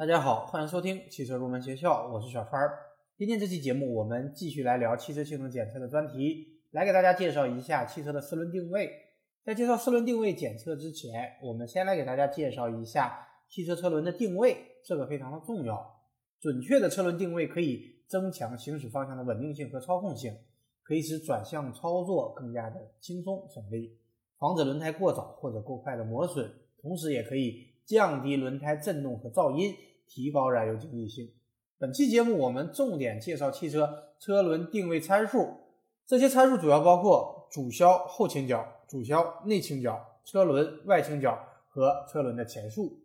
大家好，欢迎收听汽车入门学校，我是小川。今天这期节目，我们继续来聊汽车性能检测的专题，来给大家介绍一下汽车的四轮定位。在介绍四轮定位检测之前，我们先来给大家介绍一下汽车车轮的定位，这个非常的重要。准确的车轮定位可以增强行驶方向的稳定性和操控性，可以使转向操作更加的轻松省力，防止轮胎过早或者过快的磨损，同时也可以降低轮胎震动和噪音。提高燃油经济性。本期节目我们重点介绍汽车车轮定位参数，这些参数主要包括主销后倾角、主销内倾角、车轮外倾角和车轮的前束。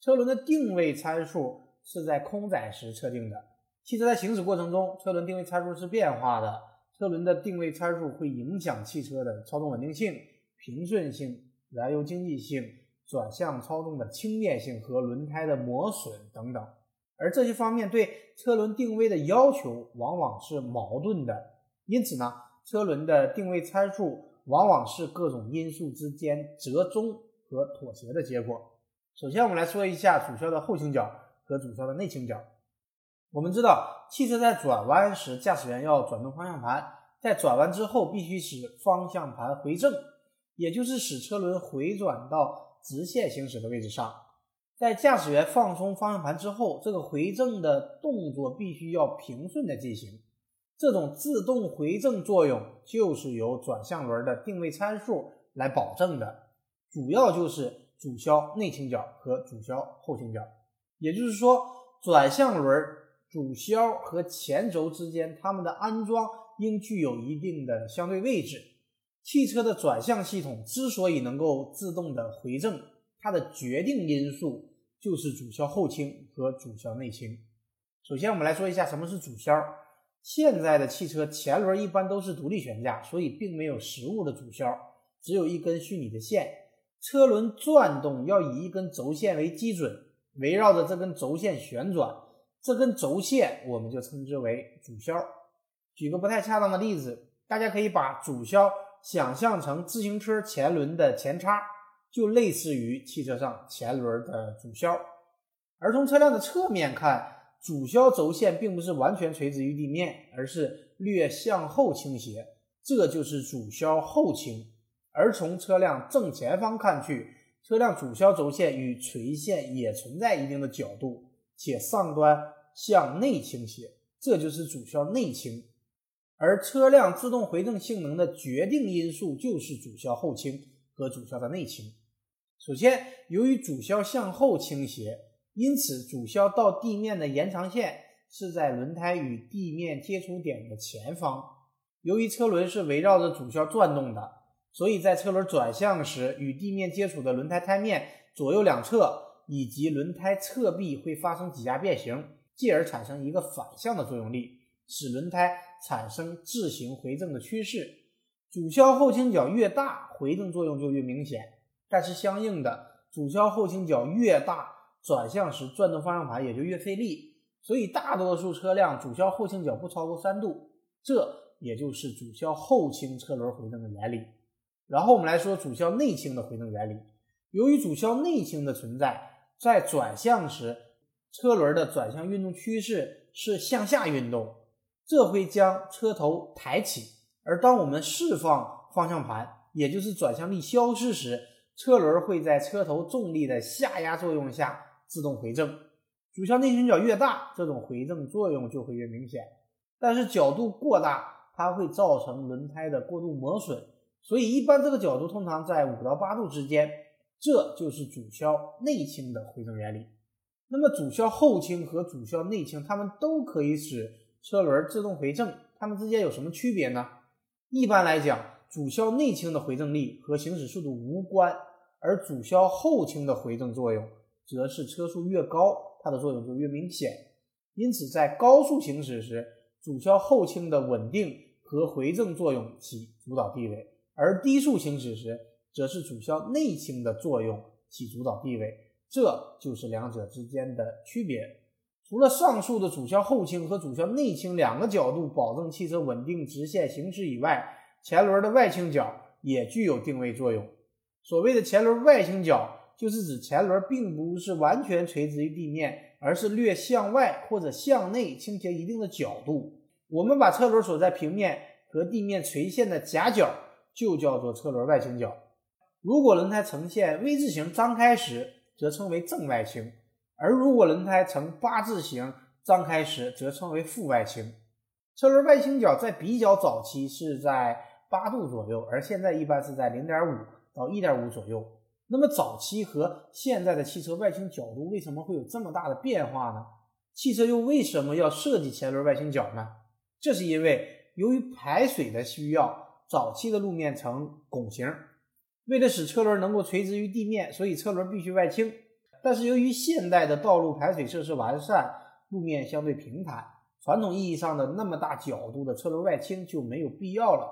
车轮的定位参数是在空载时测定的。汽车在行驶过程中，车轮定位参数是变化的。车轮的定位参数会影响汽车的操纵稳定性、平顺性、燃油经济性。转向操纵的轻便性和轮胎的磨损等等，而这些方面对车轮定位的要求往往是矛盾的，因此呢，车轮的定位参数往往是各种因素之间折中和妥协的结果。首先，我们来说一下主销的后倾角和主销的内倾角。我们知道，汽车在转弯时，驾驶员要转动方向盘，在转弯之后必须使方向盘回正，也就是使车轮回转到。直线行驶的位置上，在驾驶员放松方向盘之后，这个回正的动作必须要平顺的进行。这种自动回正作用就是由转向轮的定位参数来保证的，主要就是主销内倾角和主销后倾角。也就是说，转向轮、主销和前轴之间，它们的安装应具有一定的相对位置。汽车的转向系统之所以能够自动的回正，它的决定因素就是主销后倾和主销内倾。首先，我们来说一下什么是主销。现在的汽车前轮一般都是独立悬架，所以并没有实物的主销，只有一根虚拟的线。车轮转动要以一根轴线为基准，围绕着这根轴线旋转，这根轴线我们就称之为主销。举个不太恰当的例子，大家可以把主销。想象成自行车前轮的前叉，就类似于汽车上前轮的主销。而从车辆的侧面看，主销轴线并不是完全垂直于地面，而是略向后倾斜，这就是主销后倾。而从车辆正前方看去，车辆主销轴线与垂线也存在一定的角度，且上端向内倾斜，这就是主销内倾。而车辆自动回正性能的决定因素就是主销后倾和主销的内倾。首先，由于主销向后倾斜，因此主销到地面的延长线是在轮胎与地面接触点的前方。由于车轮是围绕着主销转动的，所以在车轮转向时，与地面接触的轮胎胎面左右两侧以及轮胎侧壁会发生挤压变形，继而产生一个反向的作用力，使轮胎。产生自行回正的趋势，主销后倾角越大，回正作用就越明显。但是相应的，主销后倾角越大，转向时转动方向盘也就越费力。所以大多数车辆主销后倾角不超过三度，这也就是主销后倾车轮回正的原理。然后我们来说主销内倾的回正原理。由于主销内倾的存在，在转向时，车轮的转向运动趋势是向下运动。这会将车头抬起，而当我们释放方向盘，也就是转向力消失时，车轮会在车头重力的下压作用下自动回正。主销内倾角越大，这种回正作用就会越明显。但是角度过大，它会造成轮胎的过度磨损，所以一般这个角度通常在五到八度之间。这就是主销内倾的回正原理。那么主销后倾和主销内倾，它们都可以使车轮自动回正，它们之间有什么区别呢？一般来讲，主销内倾的回正力和行驶速度无关，而主销后倾的回正作用，则是车速越高，它的作用就越明显。因此，在高速行驶时，主销后倾的稳定和回正作用起主导地位，而低速行驶时，则是主销内倾的作用起主导地位。这就是两者之间的区别。除了上述的主销后倾和主销内倾两个角度保证汽车稳定直线行驶以外，前轮的外倾角也具有定位作用。所谓的前轮外倾角，就是指前轮并不是完全垂直于地面，而是略向外或者向内倾斜一定的角度。我们把车轮所在平面和地面垂线的夹角就叫做车轮外倾角。如果轮胎呈现 V 字形张开时，则称为正外倾；而如果轮胎呈八字形张开时，则称为负外倾。车轮外倾角在比较早期是在八度左右，而现在一般是在零点五到一点五左右。那么早期和现在的汽车外倾角度为什么会有这么大的变化呢？汽车又为什么要设计前轮外倾角呢？这是因为由于排水的需要，早期的路面呈拱形。为了使车轮能够垂直于地面，所以车轮必须外倾。但是由于现代的道路排水设施完善，路面相对平坦，传统意义上的那么大角度的车轮外倾就没有必要了。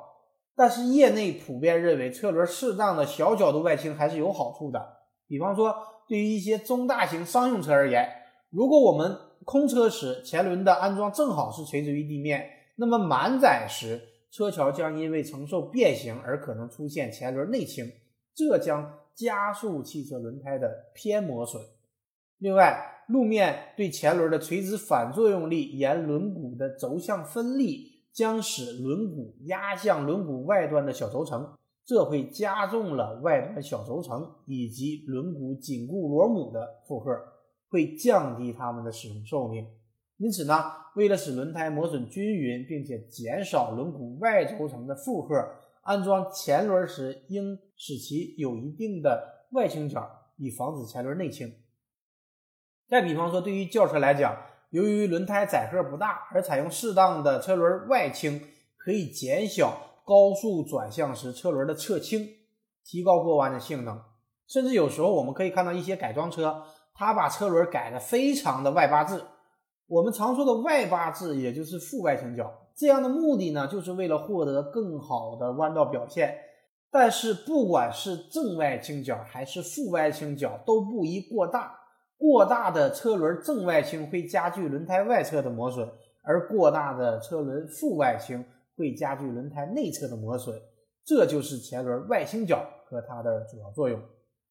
但是业内普遍认为，车轮适当的小角度外倾还是有好处的。比方说，对于一些中大型商用车而言，如果我们空车时前轮的安装正好是垂直于地面，那么满载时车桥将因为承受变形而可能出现前轮内倾。这将加速汽车轮胎的偏磨损。另外，路面对前轮的垂直反作用力沿轮毂的轴向分力，将使轮毂压向轮毂外端的小轴承，这会加重了外端小轴承以及轮毂紧固螺母的负荷，会降低它们的使用寿命。因此呢，为了使轮胎磨损均匀，并且减少轮毂外轴承的负荷。安装前轮时，应使其有一定的外倾角，以防止前轮内倾。再比方说，对于轿车来讲，由于轮胎载荷不大，而采用适当的车轮外倾，可以减小高速转向时车轮的侧倾，提高过弯的性能。甚至有时候我们可以看到一些改装车，它把车轮改的非常的外八字。我们常说的外八字，也就是负外倾角。这样的目的呢，就是为了获得更好的弯道表现。但是，不管是正外倾角还是负外倾角，都不宜过大。过大的车轮正外倾会加剧轮胎外侧的磨损，而过大的车轮负外倾会加剧轮胎内侧的磨损。这就是前轮外倾角和它的主要作用。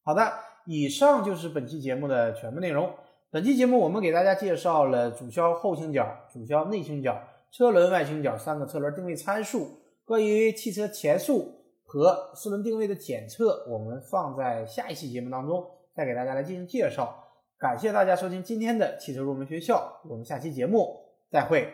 好的，以上就是本期节目的全部内容。本期节目我们给大家介绍了主销后倾角、主销内倾角。车轮外倾角三个车轮定位参数，关于汽车前速和四轮定位的检测，我们放在下一期节目当中再给大家来进行介绍。感谢大家收听今天的汽车入门学校，我们下期节目再会。